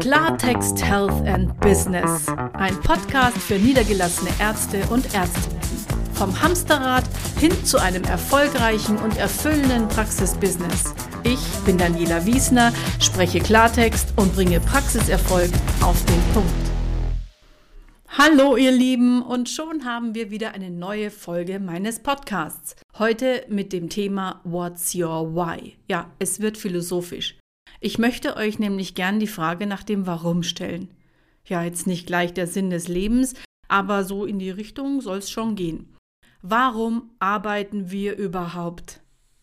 Klartext Health and Business. Ein Podcast für niedergelassene Ärzte und Ärztinnen. Vom Hamsterrad hin zu einem erfolgreichen und erfüllenden Praxisbusiness. Ich bin Daniela Wiesner, spreche Klartext und bringe Praxiserfolg auf den Punkt. Hallo ihr Lieben und schon haben wir wieder eine neue Folge meines Podcasts. Heute mit dem Thema What's Your Why? Ja, es wird philosophisch. Ich möchte euch nämlich gern die Frage nach dem Warum stellen. Ja, jetzt nicht gleich der Sinn des Lebens, aber so in die Richtung soll es schon gehen. Warum arbeiten wir überhaupt?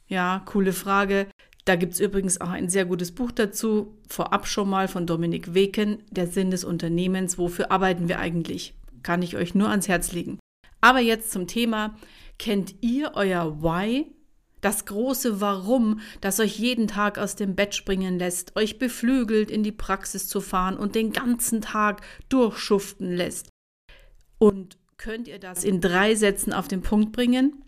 Ja, coole Frage. Da gibt es übrigens auch ein sehr gutes Buch dazu, vorab schon mal von Dominik Weken, Der Sinn des Unternehmens. Wofür arbeiten wir eigentlich? Kann ich euch nur ans Herz legen. Aber jetzt zum Thema. Kennt ihr euer Why? Das große Warum, das euch jeden Tag aus dem Bett springen lässt, euch beflügelt, in die Praxis zu fahren und den ganzen Tag durchschuften lässt. Und könnt ihr das in drei Sätzen auf den Punkt bringen?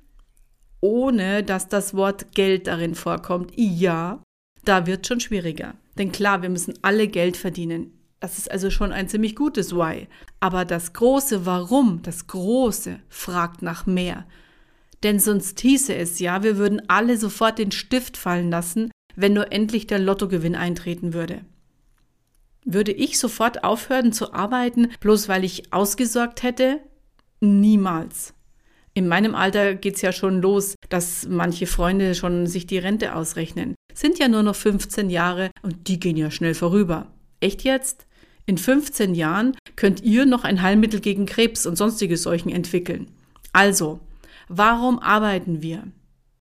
Ohne dass das Wort Geld darin vorkommt. Ja, da wird schon schwieriger. Denn klar, wir müssen alle Geld verdienen. Das ist also schon ein ziemlich gutes Why. Aber das große Warum, das große, fragt nach mehr. Denn sonst hieße es ja, wir würden alle sofort den Stift fallen lassen, wenn nur endlich der Lottogewinn eintreten würde. Würde ich sofort aufhören zu arbeiten, bloß weil ich ausgesorgt hätte? Niemals. In meinem Alter geht's ja schon los, dass manche Freunde schon sich die Rente ausrechnen. Sind ja nur noch 15 Jahre und die gehen ja schnell vorüber. Echt jetzt? In 15 Jahren könnt ihr noch ein Heilmittel gegen Krebs und sonstige Seuchen entwickeln. Also, Warum arbeiten wir?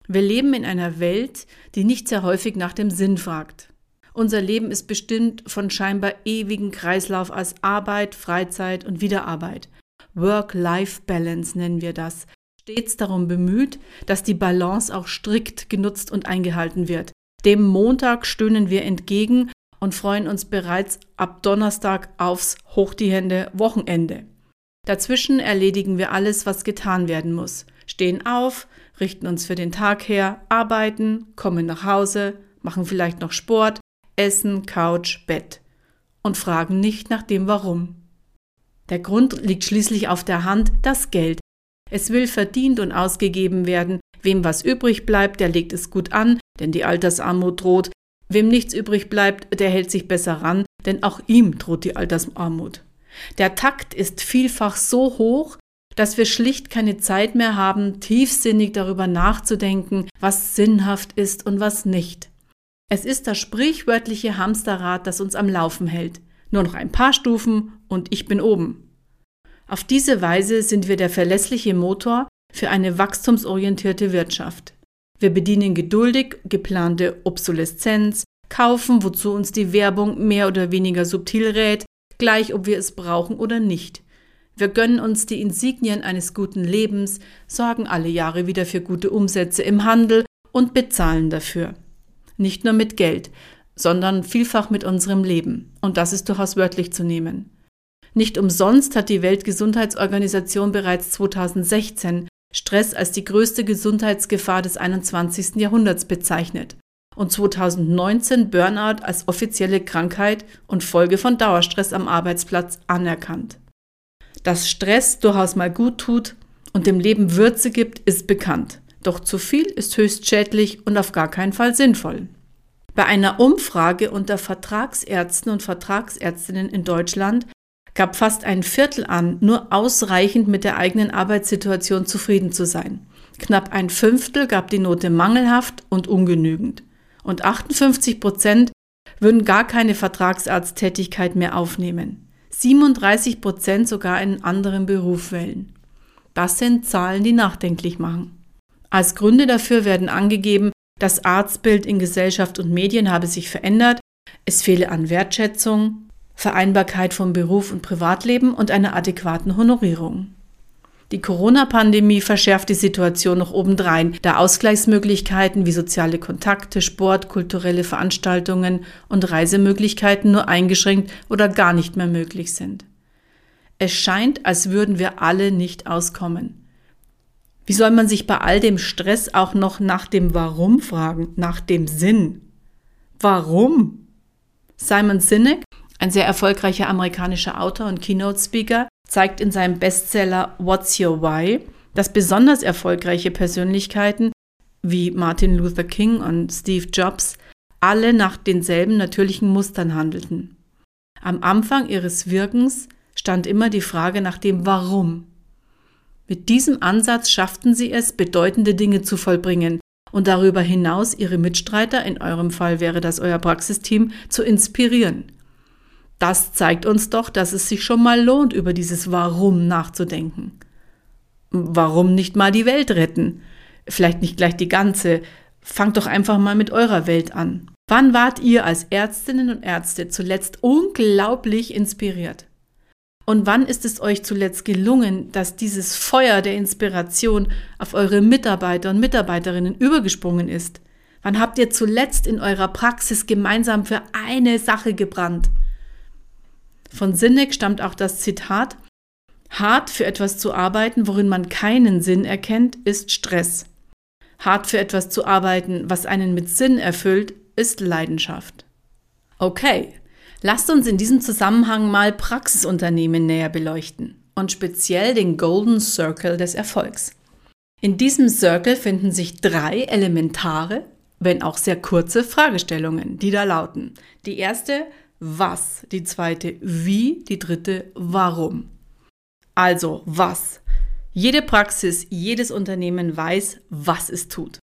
Wir leben in einer Welt, die nicht sehr häufig nach dem Sinn fragt. Unser Leben ist bestimmt von scheinbar ewigen Kreislauf aus Arbeit, Freizeit und Wiederarbeit. Work-Life-Balance nennen wir das. Stets darum bemüht, dass die Balance auch strikt genutzt und eingehalten wird. Dem Montag stöhnen wir entgegen und freuen uns bereits ab Donnerstag aufs Hoch die Hände Wochenende. Dazwischen erledigen wir alles, was getan werden muss stehen auf, richten uns für den Tag her, arbeiten, kommen nach Hause, machen vielleicht noch Sport, essen, Couch, Bett und fragen nicht nach dem Warum. Der Grund liegt schließlich auf der Hand, das Geld. Es will verdient und ausgegeben werden. Wem was übrig bleibt, der legt es gut an, denn die Altersarmut droht. Wem nichts übrig bleibt, der hält sich besser ran, denn auch ihm droht die Altersarmut. Der Takt ist vielfach so hoch, dass wir schlicht keine Zeit mehr haben, tiefsinnig darüber nachzudenken, was sinnhaft ist und was nicht. Es ist das sprichwörtliche Hamsterrad, das uns am Laufen hält. Nur noch ein paar Stufen und ich bin oben. Auf diese Weise sind wir der verlässliche Motor für eine wachstumsorientierte Wirtschaft. Wir bedienen geduldig geplante Obsoleszenz, kaufen, wozu uns die Werbung mehr oder weniger subtil rät, gleich ob wir es brauchen oder nicht. Wir gönnen uns die Insignien eines guten Lebens, sorgen alle Jahre wieder für gute Umsätze im Handel und bezahlen dafür. Nicht nur mit Geld, sondern vielfach mit unserem Leben. Und das ist durchaus wörtlich zu nehmen. Nicht umsonst hat die Weltgesundheitsorganisation bereits 2016 Stress als die größte Gesundheitsgefahr des 21. Jahrhunderts bezeichnet und 2019 Burnout als offizielle Krankheit und Folge von Dauerstress am Arbeitsplatz anerkannt. Dass Stress durchaus mal gut tut und dem Leben Würze gibt, ist bekannt. Doch zu viel ist höchst schädlich und auf gar keinen Fall sinnvoll. Bei einer Umfrage unter Vertragsärzten und Vertragsärztinnen in Deutschland gab fast ein Viertel an, nur ausreichend mit der eigenen Arbeitssituation zufrieden zu sein. Knapp ein Fünftel gab die Note mangelhaft und ungenügend. Und 58 Prozent würden gar keine Vertragsarzttätigkeit mehr aufnehmen. 37 Prozent sogar einen anderen Beruf wählen. Das sind Zahlen, die nachdenklich machen. Als Gründe dafür werden angegeben, das Arztbild in Gesellschaft und Medien habe sich verändert, es fehle an Wertschätzung, Vereinbarkeit von Beruf und Privatleben und einer adäquaten Honorierung. Die Corona-Pandemie verschärft die Situation noch obendrein, da Ausgleichsmöglichkeiten wie soziale Kontakte, Sport, kulturelle Veranstaltungen und Reisemöglichkeiten nur eingeschränkt oder gar nicht mehr möglich sind. Es scheint, als würden wir alle nicht auskommen. Wie soll man sich bei all dem Stress auch noch nach dem Warum fragen, nach dem Sinn? Warum? Simon Sinek, Ein sehr erfolgreicher amerikanischer Autor und Keynote-Speaker zeigt in seinem Bestseller What's Your Why, dass besonders erfolgreiche Persönlichkeiten wie Martin Luther King und Steve Jobs alle nach denselben natürlichen Mustern handelten. Am Anfang ihres Wirkens stand immer die Frage nach dem Warum. Mit diesem Ansatz schafften sie es, bedeutende Dinge zu vollbringen und darüber hinaus ihre Mitstreiter, in eurem Fall wäre das euer Praxisteam, zu inspirieren. Das zeigt uns doch, dass es sich schon mal lohnt, über dieses Warum nachzudenken. Warum nicht mal die Welt retten? Vielleicht nicht gleich die ganze. Fangt doch einfach mal mit eurer Welt an. Wann wart ihr als Ärztinnen und Ärzte zuletzt unglaublich inspiriert? Und wann ist es euch zuletzt gelungen, dass dieses Feuer der Inspiration auf eure Mitarbeiter und Mitarbeiterinnen übergesprungen ist? Wann habt ihr zuletzt in eurer Praxis gemeinsam für eine Sache gebrannt? Von Sinnek stammt auch das Zitat, Hart für etwas zu arbeiten, worin man keinen Sinn erkennt, ist Stress. Hart für etwas zu arbeiten, was einen mit Sinn erfüllt, ist Leidenschaft. Okay, lasst uns in diesem Zusammenhang mal Praxisunternehmen näher beleuchten und speziell den Golden Circle des Erfolgs. In diesem Circle finden sich drei elementare, wenn auch sehr kurze Fragestellungen, die da lauten. Die erste, was, die zweite, wie, die dritte, warum. Also, was? Jede Praxis, jedes Unternehmen weiß, was es tut.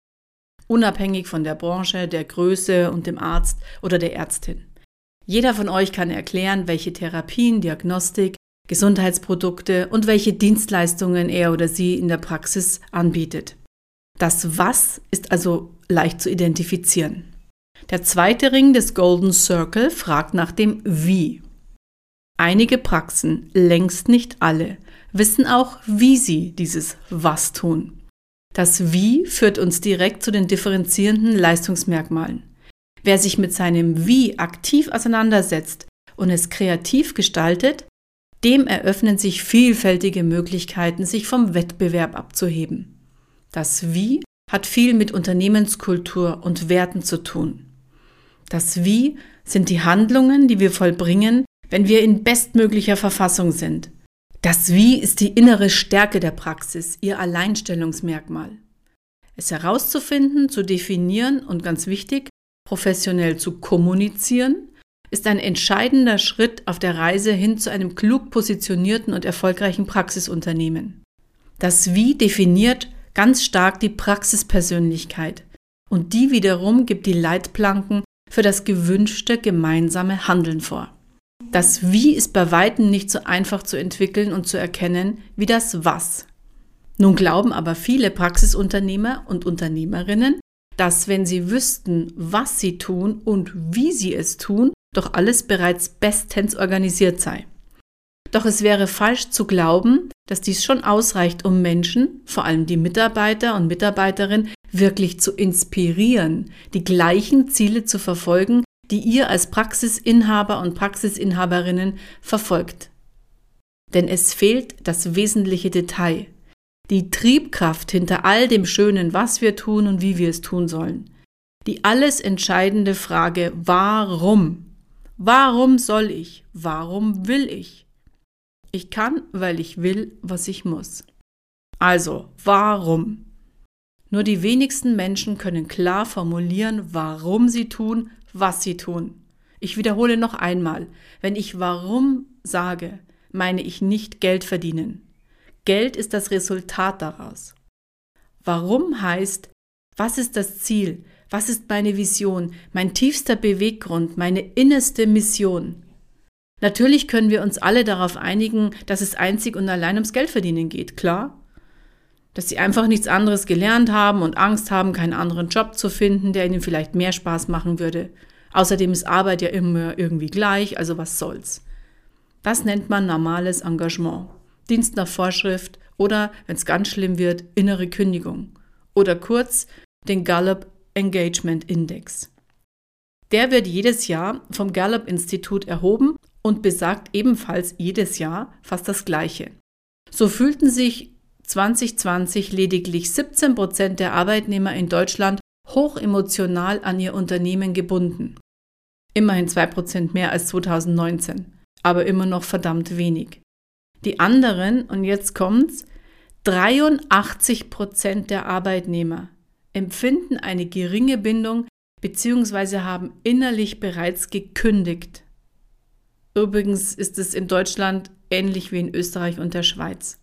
Unabhängig von der Branche, der Größe und dem Arzt oder der Ärztin. Jeder von euch kann erklären, welche Therapien, Diagnostik, Gesundheitsprodukte und welche Dienstleistungen er oder sie in der Praxis anbietet. Das Was ist also leicht zu identifizieren. Der zweite Ring des Golden Circle fragt nach dem Wie. Einige Praxen, längst nicht alle, wissen auch, wie sie dieses Was tun. Das Wie führt uns direkt zu den differenzierenden Leistungsmerkmalen. Wer sich mit seinem Wie aktiv auseinandersetzt und es kreativ gestaltet, dem eröffnen sich vielfältige Möglichkeiten, sich vom Wettbewerb abzuheben. Das Wie hat viel mit Unternehmenskultur und Werten zu tun. Das Wie sind die Handlungen, die wir vollbringen, wenn wir in bestmöglicher Verfassung sind. Das Wie ist die innere Stärke der Praxis, ihr Alleinstellungsmerkmal. Es herauszufinden, zu definieren und ganz wichtig, professionell zu kommunizieren, ist ein entscheidender Schritt auf der Reise hin zu einem klug positionierten und erfolgreichen Praxisunternehmen. Das Wie definiert ganz stark die Praxispersönlichkeit und die wiederum gibt die Leitplanken für das gewünschte gemeinsame Handeln vor. Das Wie ist bei weitem nicht so einfach zu entwickeln und zu erkennen wie das Was. Nun glauben aber viele Praxisunternehmer und Unternehmerinnen, dass wenn sie wüssten, was sie tun und wie sie es tun, doch alles bereits bestens organisiert sei. Doch es wäre falsch zu glauben, dass dies schon ausreicht, um Menschen, vor allem die Mitarbeiter und Mitarbeiterinnen, wirklich zu inspirieren, die gleichen Ziele zu verfolgen, die ihr als Praxisinhaber und Praxisinhaberinnen verfolgt. Denn es fehlt das wesentliche Detail, die Triebkraft hinter all dem Schönen, was wir tun und wie wir es tun sollen. Die alles entscheidende Frage, warum? Warum soll ich? Warum will ich? Ich kann, weil ich will, was ich muss. Also, warum? Nur die wenigsten Menschen können klar formulieren, warum sie tun, was sie tun. Ich wiederhole noch einmal, wenn ich warum sage, meine ich nicht Geld verdienen. Geld ist das Resultat daraus. Warum heißt, was ist das Ziel? Was ist meine Vision, mein tiefster Beweggrund, meine innerste Mission? Natürlich können wir uns alle darauf einigen, dass es einzig und allein ums Geldverdienen geht, klar? Dass sie einfach nichts anderes gelernt haben und Angst haben, keinen anderen Job zu finden, der ihnen vielleicht mehr Spaß machen würde. Außerdem ist Arbeit ja immer irgendwie gleich, also was soll's. Das nennt man normales Engagement. Dienst nach Vorschrift oder, wenn es ganz schlimm wird, innere Kündigung. Oder kurz den Gallup Engagement Index. Der wird jedes Jahr vom Gallup-Institut erhoben und besagt ebenfalls jedes Jahr fast das Gleiche. So fühlten sich 2020 lediglich 17 Prozent der Arbeitnehmer in Deutschland hochemotional an ihr Unternehmen gebunden. Immerhin 2% mehr als 2019, aber immer noch verdammt wenig. Die anderen, und jetzt kommt's, 83% der Arbeitnehmer empfinden eine geringe Bindung bzw. haben innerlich bereits gekündigt. Übrigens ist es in Deutschland ähnlich wie in Österreich und der Schweiz.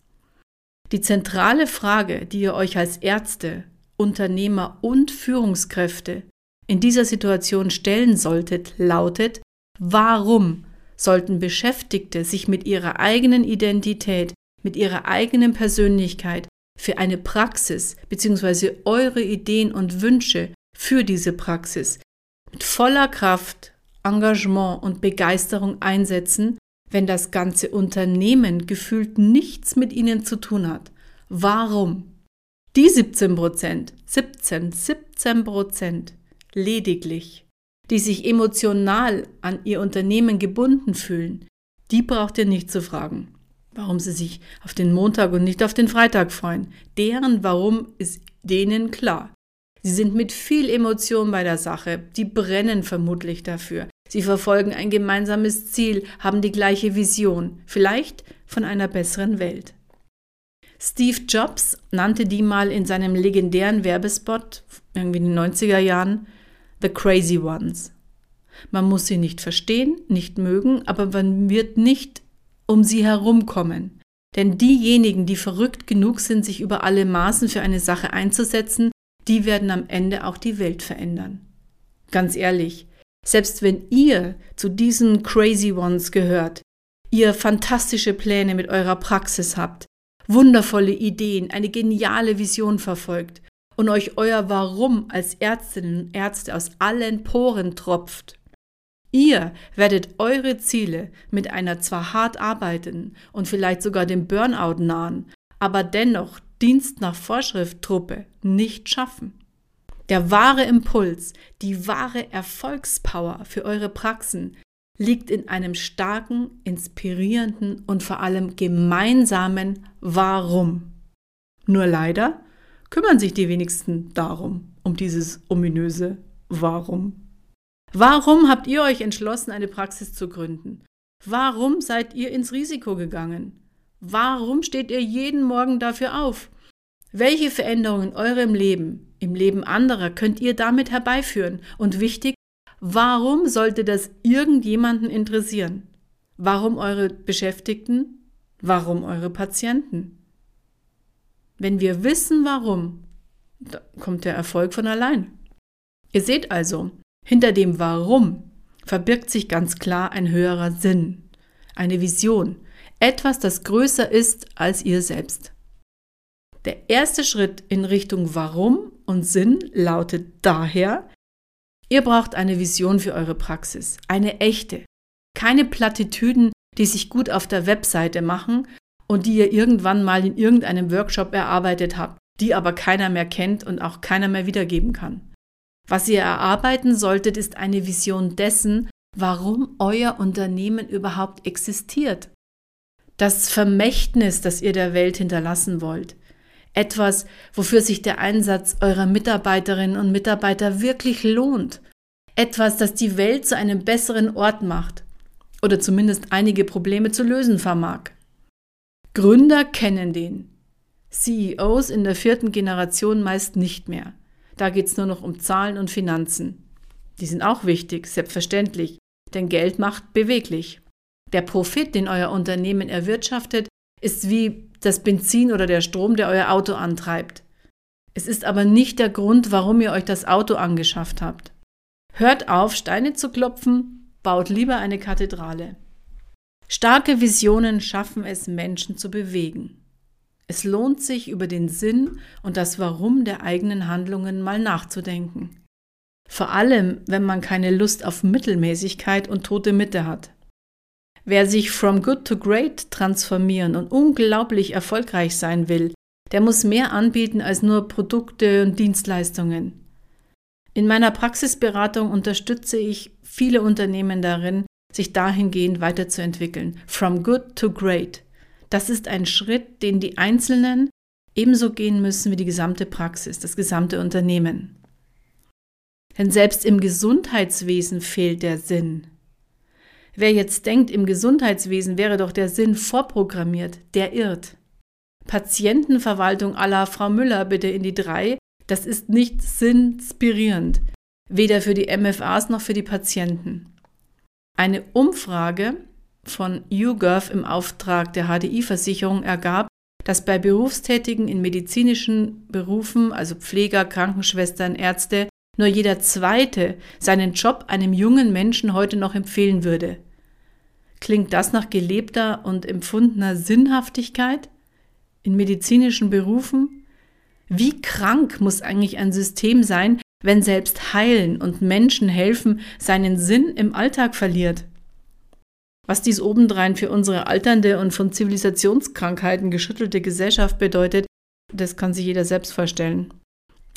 Die zentrale Frage, die ihr euch als Ärzte, Unternehmer und Führungskräfte in dieser Situation stellen solltet, lautet, warum sollten Beschäftigte sich mit ihrer eigenen Identität, mit ihrer eigenen Persönlichkeit für eine Praxis bzw. eure Ideen und Wünsche für diese Praxis mit voller Kraft, Engagement und Begeisterung einsetzen, wenn das ganze Unternehmen gefühlt nichts mit ihnen zu tun hat. Warum? Die 17 Prozent, 17, 17 Prozent lediglich, die sich emotional an ihr Unternehmen gebunden fühlen, die braucht ihr nicht zu fragen, warum sie sich auf den Montag und nicht auf den Freitag freuen. Deren Warum ist denen klar. Sie sind mit viel Emotion bei der Sache, die brennen vermutlich dafür. Sie verfolgen ein gemeinsames Ziel, haben die gleiche Vision, vielleicht von einer besseren Welt. Steve Jobs nannte die mal in seinem legendären Werbespot, irgendwie in den 90er Jahren, The Crazy Ones. Man muss sie nicht verstehen, nicht mögen, aber man wird nicht um sie herumkommen. Denn diejenigen, die verrückt genug sind, sich über alle Maßen für eine Sache einzusetzen, die werden am Ende auch die Welt verändern. Ganz ehrlich, selbst wenn ihr zu diesen Crazy Ones gehört, ihr fantastische Pläne mit eurer Praxis habt, wundervolle Ideen, eine geniale Vision verfolgt und euch euer Warum als Ärztinnen und Ärzte aus allen Poren tropft. Ihr werdet eure Ziele mit einer zwar hart arbeitenden und vielleicht sogar dem Burnout nahen, aber dennoch Dienst nach Vorschrift Truppe nicht schaffen. Der wahre Impuls, die wahre Erfolgspower für eure Praxen liegt in einem starken, inspirierenden und vor allem gemeinsamen Warum. Nur leider kümmern sich die wenigsten darum, um dieses ominöse Warum. Warum habt ihr euch entschlossen, eine Praxis zu gründen? Warum seid ihr ins Risiko gegangen? Warum steht ihr jeden Morgen dafür auf? Welche Veränderungen in eurem Leben, im Leben anderer könnt ihr damit herbeiführen? Und wichtig, warum sollte das irgendjemanden interessieren? Warum eure Beschäftigten? Warum eure Patienten? Wenn wir wissen, warum, kommt der Erfolg von allein. Ihr seht also, hinter dem Warum verbirgt sich ganz klar ein höherer Sinn, eine Vision, etwas, das größer ist als ihr selbst. Der erste Schritt in Richtung Warum und Sinn lautet daher, ihr braucht eine Vision für eure Praxis, eine echte, keine Plattitüden, die sich gut auf der Webseite machen und die ihr irgendwann mal in irgendeinem Workshop erarbeitet habt, die aber keiner mehr kennt und auch keiner mehr wiedergeben kann. Was ihr erarbeiten solltet, ist eine Vision dessen, warum euer Unternehmen überhaupt existiert. Das Vermächtnis, das ihr der Welt hinterlassen wollt. Etwas, wofür sich der Einsatz eurer Mitarbeiterinnen und Mitarbeiter wirklich lohnt. Etwas, das die Welt zu einem besseren Ort macht oder zumindest einige Probleme zu lösen vermag. Gründer kennen den. CEOs in der vierten Generation meist nicht mehr. Da geht es nur noch um Zahlen und Finanzen. Die sind auch wichtig, selbstverständlich, denn Geld macht beweglich. Der Profit, den euer Unternehmen erwirtschaftet, ist wie das Benzin oder der Strom, der euer Auto antreibt. Es ist aber nicht der Grund, warum ihr euch das Auto angeschafft habt. Hört auf, Steine zu klopfen, baut lieber eine Kathedrale. Starke Visionen schaffen es, Menschen zu bewegen. Es lohnt sich, über den Sinn und das Warum der eigenen Handlungen mal nachzudenken. Vor allem, wenn man keine Lust auf Mittelmäßigkeit und tote Mitte hat. Wer sich from good to great transformieren und unglaublich erfolgreich sein will, der muss mehr anbieten als nur Produkte und Dienstleistungen. In meiner Praxisberatung unterstütze ich viele Unternehmen darin, sich dahingehend weiterzuentwickeln. From good to great. Das ist ein Schritt, den die Einzelnen ebenso gehen müssen wie die gesamte Praxis, das gesamte Unternehmen. Denn selbst im Gesundheitswesen fehlt der Sinn. Wer jetzt denkt, im Gesundheitswesen wäre doch der Sinn vorprogrammiert, der irrt. Patientenverwaltung à la Frau Müller bitte in die drei, das ist nicht sinnspirierend, weder für die MFAs noch für die Patienten. Eine Umfrage von YouGov im Auftrag der HDI-Versicherung ergab, dass bei Berufstätigen in medizinischen Berufen, also Pfleger, Krankenschwestern, Ärzte, nur jeder Zweite seinen Job einem jungen Menschen heute noch empfehlen würde. Klingt das nach gelebter und empfundener Sinnhaftigkeit in medizinischen Berufen? Wie krank muss eigentlich ein System sein, wenn selbst Heilen und Menschen helfen seinen Sinn im Alltag verliert? Was dies obendrein für unsere alternde und von Zivilisationskrankheiten geschüttelte Gesellschaft bedeutet, das kann sich jeder selbst vorstellen.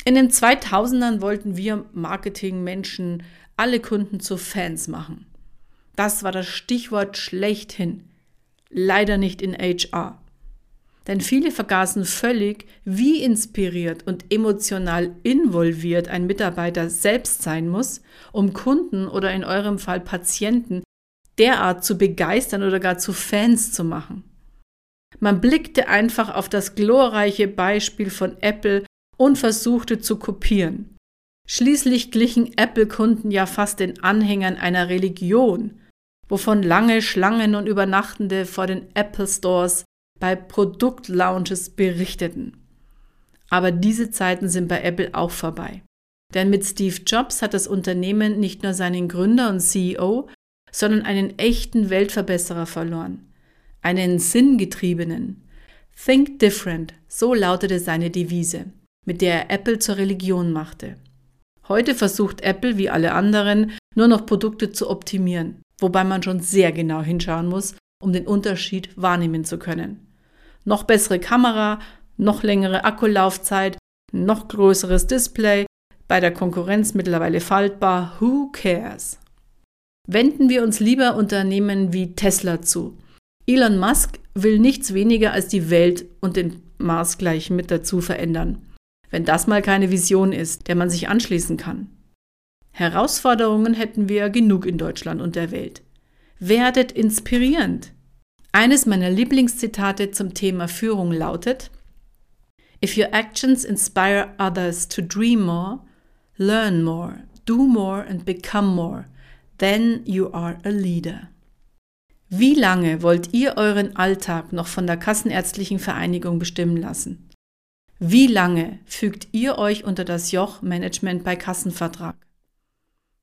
In den 2000ern wollten wir Marketingmenschen alle Kunden zu Fans machen. Das war das Stichwort schlechthin. Leider nicht in HR. Denn viele vergaßen völlig, wie inspiriert und emotional involviert ein Mitarbeiter selbst sein muss, um Kunden oder in eurem Fall Patienten derart zu begeistern oder gar zu Fans zu machen. Man blickte einfach auf das glorreiche Beispiel von Apple und versuchte zu kopieren. Schließlich glichen Apple-Kunden ja fast den Anhängern einer Religion, wovon lange Schlangen und Übernachtende vor den Apple Stores bei Produktlaunches berichteten. Aber diese Zeiten sind bei Apple auch vorbei. Denn mit Steve Jobs hat das Unternehmen nicht nur seinen Gründer und CEO, sondern einen echten Weltverbesserer verloren, einen sinngetriebenen. Think different, so lautete seine Devise, mit der er Apple zur Religion machte. Heute versucht Apple, wie alle anderen, nur noch Produkte zu optimieren, wobei man schon sehr genau hinschauen muss, um den Unterschied wahrnehmen zu können. Noch bessere Kamera, noch längere Akkulaufzeit, noch größeres Display, bei der Konkurrenz mittlerweile faltbar, who cares? Wenden wir uns lieber Unternehmen wie Tesla zu. Elon Musk will nichts weniger als die Welt und den Mars gleich mit dazu verändern. Wenn das mal keine Vision ist, der man sich anschließen kann. Herausforderungen hätten wir genug in Deutschland und der Welt. Werdet inspirierend. Eines meiner Lieblingszitate zum Thema Führung lautet, If your actions inspire others to dream more, learn more, do more and become more, then you are a leader. Wie lange wollt ihr euren Alltag noch von der Kassenärztlichen Vereinigung bestimmen lassen? Wie lange fügt ihr euch unter das Joch Management bei Kassenvertrag?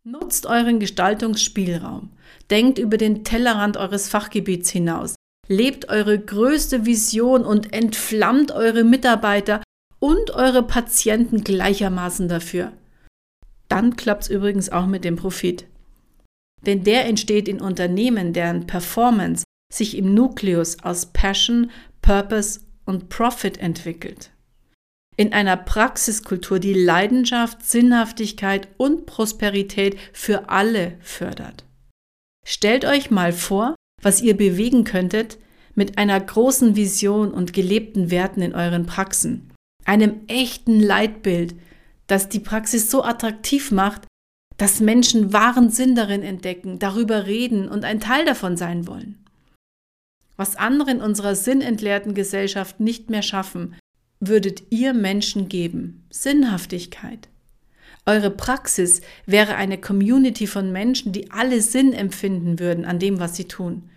Nutzt euren Gestaltungsspielraum, denkt über den Tellerrand eures Fachgebiets hinaus, lebt eure größte Vision und entflammt eure Mitarbeiter und eure Patienten gleichermaßen dafür. Dann klappt es übrigens auch mit dem Profit denn der entsteht in Unternehmen, deren Performance sich im Nukleus aus Passion, Purpose und Profit entwickelt. In einer Praxiskultur, die Leidenschaft, Sinnhaftigkeit und Prosperität für alle fördert. Stellt euch mal vor, was ihr bewegen könntet mit einer großen Vision und gelebten Werten in euren Praxen, einem echten Leitbild, das die Praxis so attraktiv macht, dass Menschen wahren Sinn darin entdecken, darüber reden und ein Teil davon sein wollen. Was andere in unserer sinnentleerten Gesellschaft nicht mehr schaffen, würdet ihr Menschen geben. Sinnhaftigkeit. Eure Praxis wäre eine Community von Menschen, die alle Sinn empfinden würden an dem, was sie tun.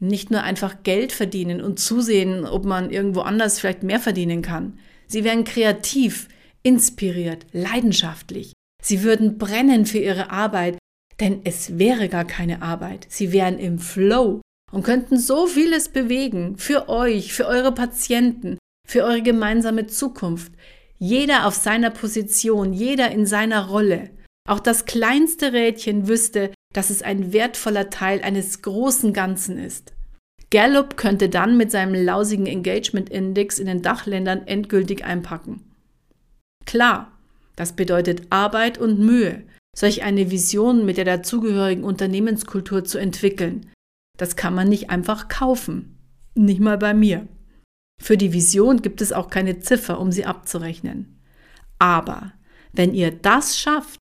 Nicht nur einfach Geld verdienen und zusehen, ob man irgendwo anders vielleicht mehr verdienen kann. Sie wären kreativ, inspiriert, leidenschaftlich, Sie würden brennen für ihre Arbeit, denn es wäre gar keine Arbeit. Sie wären im Flow und könnten so vieles bewegen für euch, für eure Patienten, für eure gemeinsame Zukunft. Jeder auf seiner Position, jeder in seiner Rolle. Auch das kleinste Rädchen wüsste, dass es ein wertvoller Teil eines großen Ganzen ist. Gallup könnte dann mit seinem lausigen Engagement Index in den Dachländern endgültig einpacken. Klar, das bedeutet Arbeit und Mühe, solch eine Vision mit der dazugehörigen Unternehmenskultur zu entwickeln. Das kann man nicht einfach kaufen. Nicht mal bei mir. Für die Vision gibt es auch keine Ziffer, um sie abzurechnen. Aber wenn ihr das schafft,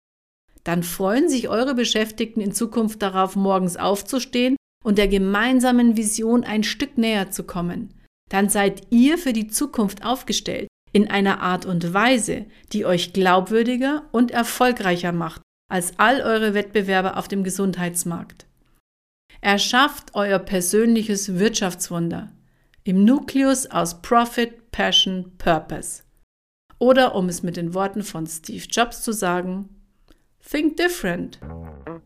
dann freuen sich eure Beschäftigten in Zukunft darauf, morgens aufzustehen und der gemeinsamen Vision ein Stück näher zu kommen. Dann seid ihr für die Zukunft aufgestellt in einer Art und Weise, die euch glaubwürdiger und erfolgreicher macht als all eure Wettbewerber auf dem Gesundheitsmarkt. Erschafft euer persönliches Wirtschaftswunder im Nukleus aus Profit, Passion, Purpose. Oder um es mit den Worten von Steve Jobs zu sagen, Think different.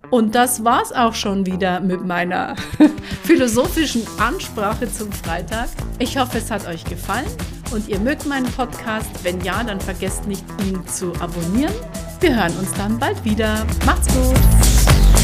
Und das war's auch schon wieder mit meiner philosophischen Ansprache zum Freitag. Ich hoffe, es hat euch gefallen und ihr mögt meinen Podcast. Wenn ja, dann vergesst nicht, ihn zu abonnieren. Wir hören uns dann bald wieder. Macht's gut!